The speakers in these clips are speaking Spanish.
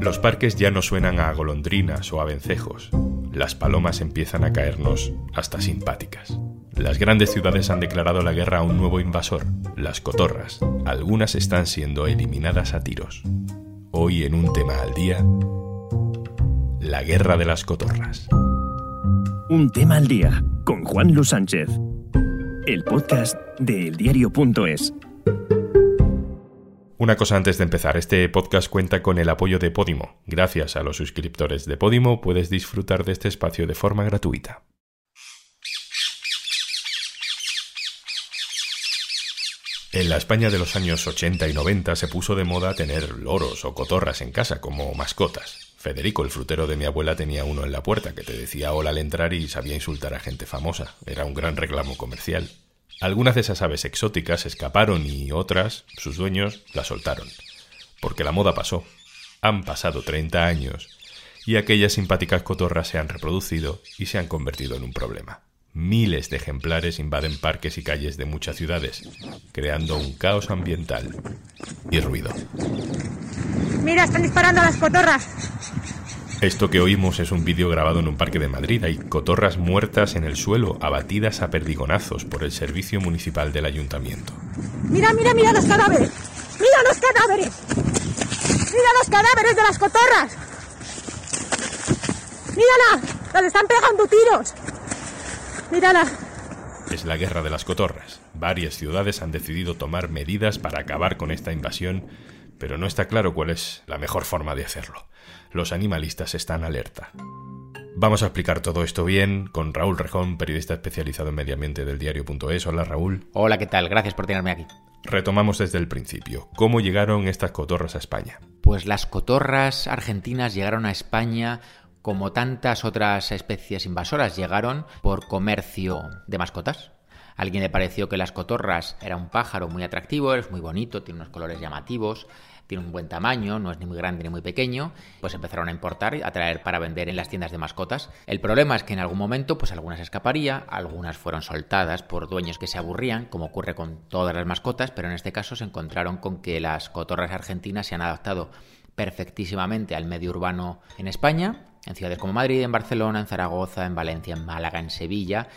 Los parques ya no suenan a golondrinas o a vencejos. Las palomas empiezan a caernos hasta simpáticas. Las grandes ciudades han declarado la guerra a un nuevo invasor, las cotorras. Algunas están siendo eliminadas a tiros. Hoy en un tema al día, la guerra de las cotorras. Un tema al día con Juan Luis Sánchez. El podcast de eldiario.es. Una cosa antes de empezar, este podcast cuenta con el apoyo de Podimo. Gracias a los suscriptores de Podimo puedes disfrutar de este espacio de forma gratuita. En la España de los años 80 y 90 se puso de moda tener loros o cotorras en casa como mascotas. Federico, el frutero de mi abuela, tenía uno en la puerta que te decía hola al entrar y sabía insultar a gente famosa. Era un gran reclamo comercial. Algunas de esas aves exóticas escaparon y otras, sus dueños, las soltaron. Porque la moda pasó. Han pasado 30 años y aquellas simpáticas cotorras se han reproducido y se han convertido en un problema. Miles de ejemplares invaden parques y calles de muchas ciudades, creando un caos ambiental y ruido. Mira, están disparando a las cotorras. Esto que oímos es un vídeo grabado en un parque de Madrid. Hay cotorras muertas en el suelo, abatidas a perdigonazos por el servicio municipal del ayuntamiento. Mira, mira, mira los cadáveres. Mira los cadáveres. Mira los cadáveres de las cotorras. Mírala, las están pegando tiros. Mírala. Es la guerra de las cotorras. Varias ciudades han decidido tomar medidas para acabar con esta invasión, pero no está claro cuál es la mejor forma de hacerlo los animalistas están alerta. Vamos a explicar todo esto bien con Raúl Rejón, periodista especializado en medio ambiente del diario.es. Hola Raúl. Hola, ¿qué tal? Gracias por tenerme aquí. Retomamos desde el principio. ¿Cómo llegaron estas cotorras a España? Pues las cotorras argentinas llegaron a España como tantas otras especies invasoras, llegaron por comercio de mascotas. A alguien le pareció que las cotorras era un pájaro muy atractivo, es muy bonito, tiene unos colores llamativos, tiene un buen tamaño, no es ni muy grande ni muy pequeño, pues empezaron a importar y a traer para vender en las tiendas de mascotas. El problema es que en algún momento, pues algunas escaparía, algunas fueron soltadas por dueños que se aburrían, como ocurre con todas las mascotas, pero en este caso se encontraron con que las cotorras argentinas se han adaptado perfectísimamente al medio urbano en España en ciudades como Madrid, en Barcelona, en Zaragoza, en Valencia, en Málaga, en Sevilla,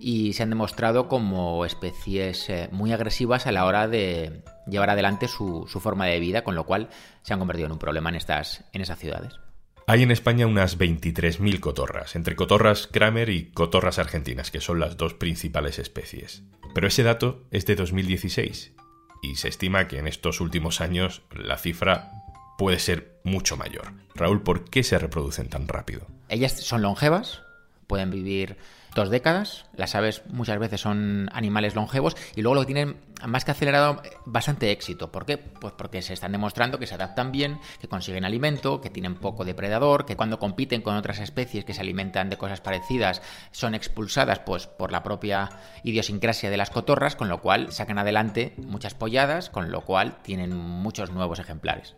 y se han demostrado como especies eh, muy agresivas a la hora de llevar adelante su, forma de vida, con lo cual se han convertido en un problema en, estas, en esas ciudades. Hay en España unas 23.000 cotorras, entre cotorras Kramer y cotorras argentinas, que son las dos principales especies. Pero ese dato es de 2016 y se estima que en estos últimos años la cifra puede ser mucho mayor. Raúl, ¿por qué se reproducen tan rápido? Ellas son longevas, pueden vivir dos décadas. Las aves muchas veces son animales longevos y luego lo que tienen más que acelerado bastante éxito. ¿Por qué? Pues porque se están demostrando que se adaptan bien, que consiguen alimento, que tienen poco depredador, que cuando compiten con otras especies que se alimentan de cosas parecidas son expulsadas pues por la propia idiosincrasia de las cotorras, con lo cual sacan adelante muchas polladas, con lo cual tienen muchos nuevos ejemplares.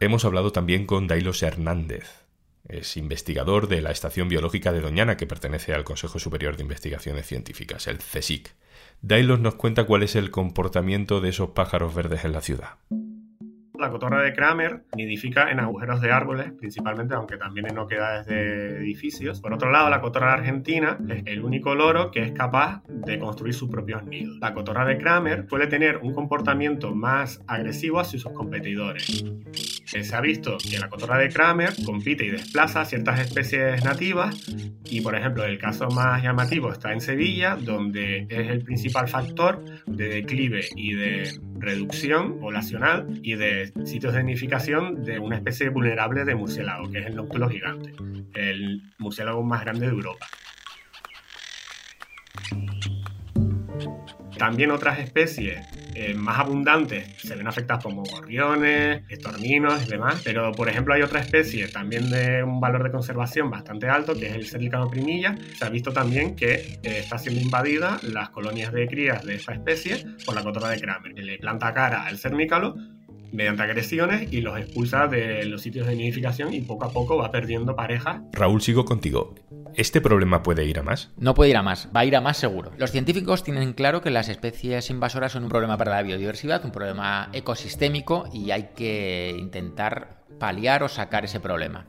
Hemos hablado también con Dailos Hernández. Es investigador de la Estación Biológica de Doñana, que pertenece al Consejo Superior de Investigaciones Científicas, el CSIC. Dailos nos cuenta cuál es el comportamiento de esos pájaros verdes en la ciudad. La cotorra de Kramer nidifica en agujeros de árboles, principalmente, aunque también en oquedades de edificios. Por otro lado, la cotorra argentina es el único loro que es capaz de construir sus propios nidos. La cotorra de Kramer suele tener un comportamiento más agresivo hacia sus competidores. Se ha visto que la cotorra de Kramer compite y desplaza ciertas especies nativas y, por ejemplo, el caso más llamativo está en Sevilla, donde es el principal factor de declive y de reducción poblacional y de sitios de nidificación de una especie vulnerable de murciélago, que es el nóctulo gigante, el murciélago más grande de Europa. También otras especies eh, más abundantes se ven afectadas como gorriones, estorninos y demás, pero por ejemplo hay otra especie también de un valor de conservación bastante alto, que es el cerlicado primilla. Se ha visto también que eh, está siendo invadida las colonias de crías de esta especie por la cotorra de Kramer, que le planta cara al cernícalo mediante agresiones y los expulsa de los sitios de nidificación y poco a poco va perdiendo parejas. Raúl, sigo contigo. ¿Este problema puede ir a más? No puede ir a más, va a ir a más seguro. Los científicos tienen claro que las especies invasoras son un problema para la biodiversidad, un problema ecosistémico y hay que intentar paliar o sacar ese problema.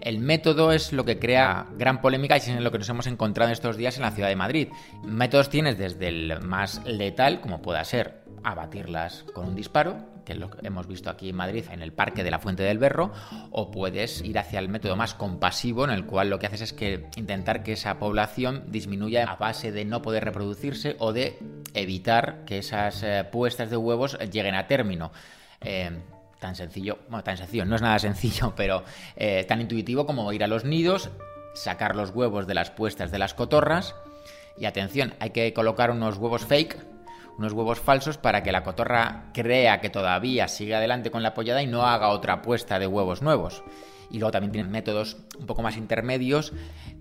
El método es lo que crea gran polémica y es en lo que nos hemos encontrado estos días en la ciudad de Madrid. Métodos tienes desde el más letal, como pueda ser abatirlas con un disparo, que lo hemos visto aquí en Madrid en el Parque de la Fuente del Berro, o puedes ir hacia el método más compasivo, en el cual lo que haces es que intentar que esa población disminuya a base de no poder reproducirse o de evitar que esas eh, puestas de huevos lleguen a término. Eh, tan sencillo, bueno, tan sencillo, no es nada sencillo, pero eh, tan intuitivo como ir a los nidos, sacar los huevos de las puestas de las cotorras. Y atención, hay que colocar unos huevos fake, unos huevos falsos para que la cotorra crea que todavía sigue adelante con la pollada y no haga otra puesta de huevos nuevos. Y luego también tienen métodos un poco más intermedios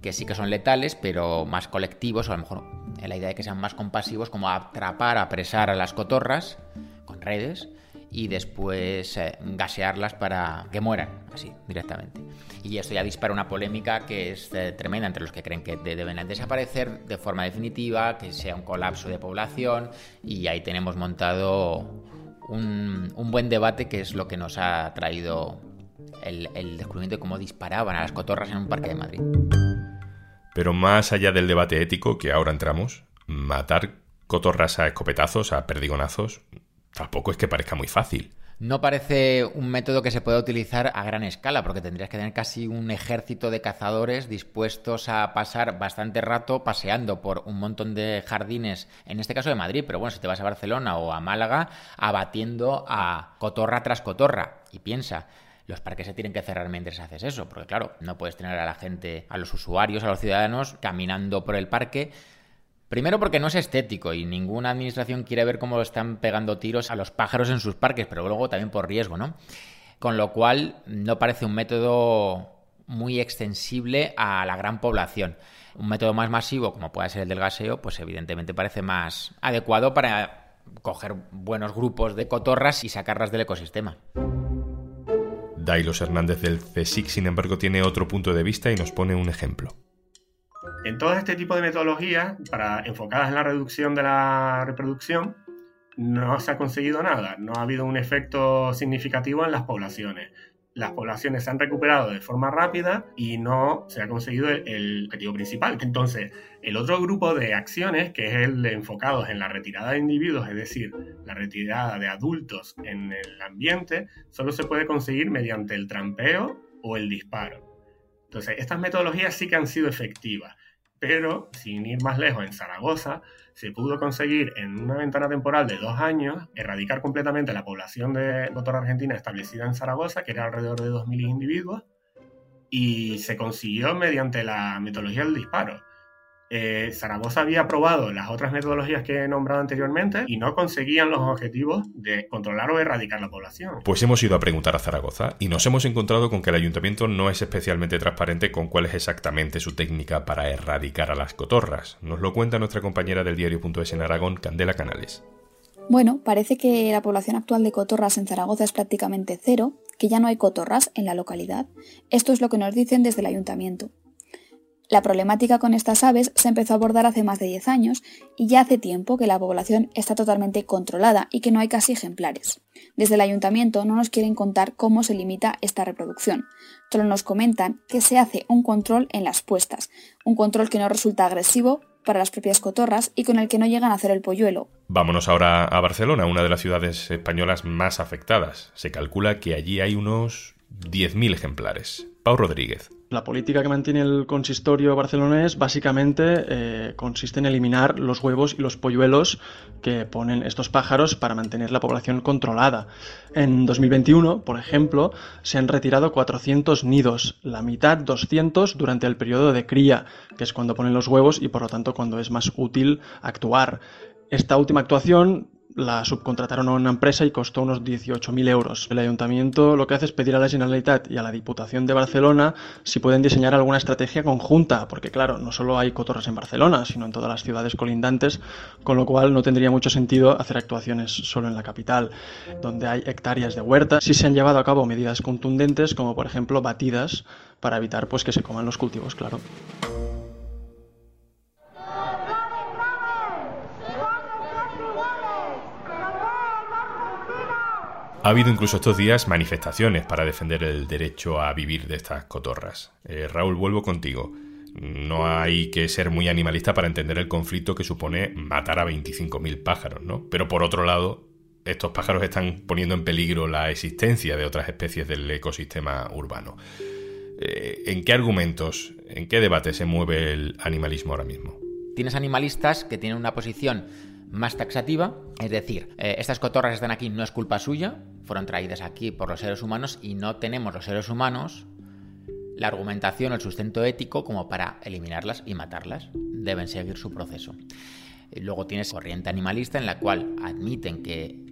que sí que son letales, pero más colectivos, o a lo mejor en la idea de que sean más compasivos, como atrapar, apresar a las cotorras con redes y después eh, gasearlas para que mueran, así, directamente. Y esto ya dispara una polémica que es eh, tremenda entre los que creen que deben desaparecer de forma definitiva, que sea un colapso de población, y ahí tenemos montado un, buen debate que es lo que nos ha traído el, el descubrimiento de cómo disparaban a las cotorras en un parque de Madrid. Pero más allá del debate ético que ahora entramos, matar cotorras a escopetazos, a perdigonazos, tampoco es que parezca muy fácil. No parece un método que se pueda utilizar a gran escala, porque tendrías que tener casi un ejército de cazadores dispuestos a pasar bastante rato paseando por un montón de jardines, en este caso de Madrid, pero bueno, si te vas a Barcelona o a Málaga, abatiendo a cotorra tras cotorra. Y piensa, los parques se tienen que cerrar mientras haces eso, porque claro, no puedes tener a la gente, a los usuarios, a los ciudadanos caminando por el parque Primero porque no es estético y ninguna administración quiere ver cómo están pegando tiros a los pájaros en sus parques, pero luego también por riesgo, ¿no? Con lo cual no parece un método muy extensible a la gran población. Un método más masivo, como puede ser el del gaseo, pues evidentemente parece más adecuado para coger buenos grupos de cotorras y sacarlas del ecosistema. Dailos Hernández del CSIC, sin embargo, tiene otro punto de vista y nos pone un ejemplo. En todo este tipo de metodologías, para, enfocadas en la reducción de la reproducción, no se ha conseguido nada, no ha habido un efecto significativo en las poblaciones. Las poblaciones se han recuperado de forma rápida y no se ha conseguido el, objetivo principal. Entonces, el otro grupo de acciones, que es el de enfocados en la retirada de individuos, es decir, la retirada de adultos en el ambiente, solo se puede conseguir mediante el trampeo o el disparo. Entonces, estas metodologías sí que han sido efectivas pero sin ir más lejos, en Zaragoza se pudo conseguir en una ventana temporal de dos años erradicar completamente la población de cotorra argentina establecida en Zaragoza, que era alrededor de 2.000 individuos, y se consiguió mediante la metodología del disparo. Eh, Zaragoza había probado las otras metodologías que he nombrado anteriormente y no conseguían los objetivos de controlar o erradicar la población. Pues hemos ido a preguntar a Zaragoza y nos hemos encontrado con que el ayuntamiento no es especialmente transparente con cuál es exactamente su técnica para erradicar a las cotorras. Nos lo cuenta nuestra compañera del diario.es en Aragón, Candela Canales. Bueno, parece que la población actual de cotorras en Zaragoza es prácticamente cero, que ya no hay cotorras en la localidad. Esto es lo que nos dicen desde el ayuntamiento. La problemática con estas aves se empezó a abordar hace más de 10 años y ya hace tiempo que la población está totalmente controlada y que no hay casi ejemplares. Desde el ayuntamiento no nos quieren contar cómo se limita esta reproducción, solo nos comentan que se hace un control en las puestas, un control que no resulta agresivo para las propias cotorras y con el que no llegan a hacer el polluelo. Vámonos ahora a Barcelona, una de las ciudades españolas más afectadas. Se calcula que allí hay unos 10.000 ejemplares. Pau Rodríguez. La política que mantiene el consistorio barcelonés básicamente eh, consiste en eliminar los huevos y los polluelos que ponen estos pájaros para mantener la población controlada. En 2021, por ejemplo, se han retirado 400 nidos, la mitad 200 durante el periodo de cría, que es cuando ponen los huevos y por lo tanto cuando es más útil actuar. Esta última actuación la subcontrataron a una empresa y costó unos 18.000 euros. El ayuntamiento lo que hace es pedir a la Generalitat y a la Diputación de Barcelona si pueden diseñar alguna estrategia conjunta, porque claro, no solo hay cotorras en Barcelona, sino en todas las ciudades colindantes, con lo cual no tendría mucho sentido hacer actuaciones solo en la capital, donde hay hectáreas de huerta. Sí se han llevado a cabo medidas contundentes, como por ejemplo batidas, para evitar pues, que se coman los cultivos, claro. Ha habido incluso estos días manifestaciones para defender el derecho a vivir de estas cotorras. Eh, Raúl, vuelvo contigo. No hay que ser muy animalista para entender el conflicto que supone matar a 25.000 pájaros, ¿no? Pero por otro lado, estos pájaros están poniendo en peligro la existencia de otras especies del ecosistema urbano. Eh, ¿En qué argumentos, en qué debate se mueve el animalismo ahora mismo? Tienes animalistas que tienen una posición más taxativa, es decir, eh, estas cotorras están aquí, no es culpa suya, fueron traídas aquí por los seres humanos y no tenemos los seres humanos la argumentación o el sustento ético como para eliminarlas y matarlas. Deben seguir su proceso. Luego tienes corriente animalista en la cual admiten que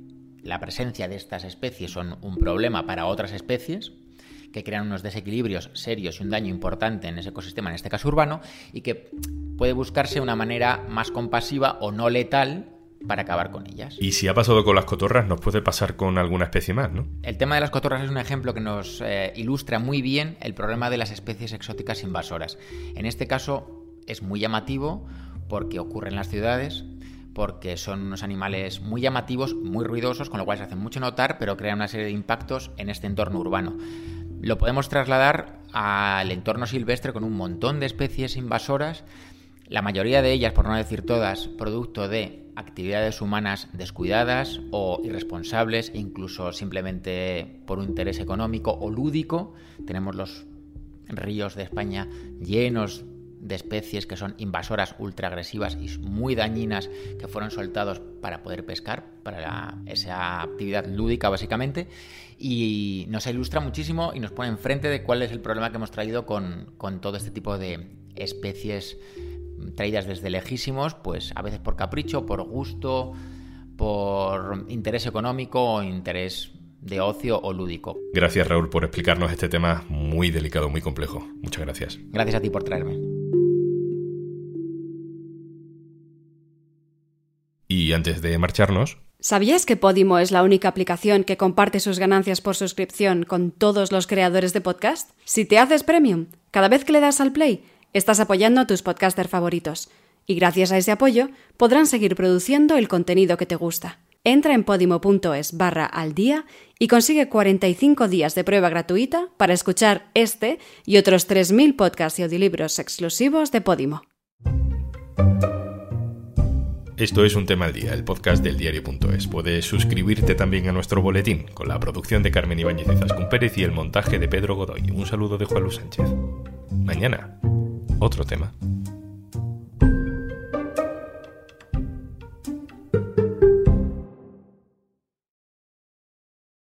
la presencia de estas especies son un problema para otras especies, que crean unos desequilibrios serios y un daño importante en ese ecosistema, en este caso urbano, y que puede buscarse una manera más compasiva o no letal para acabar con ellas. Y si ha pasado con las cotorras, nos puede pasar con alguna especie más, ¿no? El tema de las cotorras es un ejemplo que nos eh, ilustra muy bien el problema de las especies exóticas invasoras. En este caso es muy llamativo porque ocurre en las ciudades, porque son unos animales muy llamativos, muy ruidosos, con lo cual se hacen mucho notar, pero crean una serie de impactos en este entorno urbano. Lo podemos trasladar al entorno silvestre con un montón de especies invasoras, la mayoría de ellas, por no decir todas, producto de actividades humanas descuidadas o irresponsables, incluso simplemente por un interés económico o lúdico. Tenemos los ríos de España llenos de especies que son invasoras ultra agresivas y muy dañinas que fueron soltados para poder pescar, para esa actividad lúdica básicamente, y nos ilustra muchísimo y nos pone enfrente de cuál es el problema que hemos traído con, con todo este tipo de especies traídas desde lejísimos, pues a veces por capricho, por gusto, por interés económico o interés de ocio o lúdico. Gracias Raúl por explicarnos este tema muy delicado, muy complejo. Muchas gracias. Gracias a ti por traerme. Y antes de marcharnos... ¿Sabías que Podimo es la única aplicación que comparte sus ganancias por suscripción con todos los creadores de podcast? Si te haces premium, cada vez que le das al play, estás apoyando a tus podcasters favoritos. Y gracias a ese apoyo podrán seguir produciendo el contenido que te gusta. Entra en podimo.es barra al día y consigue 45 días de prueba gratuita para escuchar este y otros 3.000 podcasts y audiolibros exclusivos de Podimo. Esto es Un Tema al Día, el podcast del diario.es. Puedes suscribirte también a nuestro boletín, con la producción de Carmen Ibáñez y Zascún Pérez y el montaje de Pedro Godoy. Un saludo de Juan Luis Sánchez. Mañana, otro tema.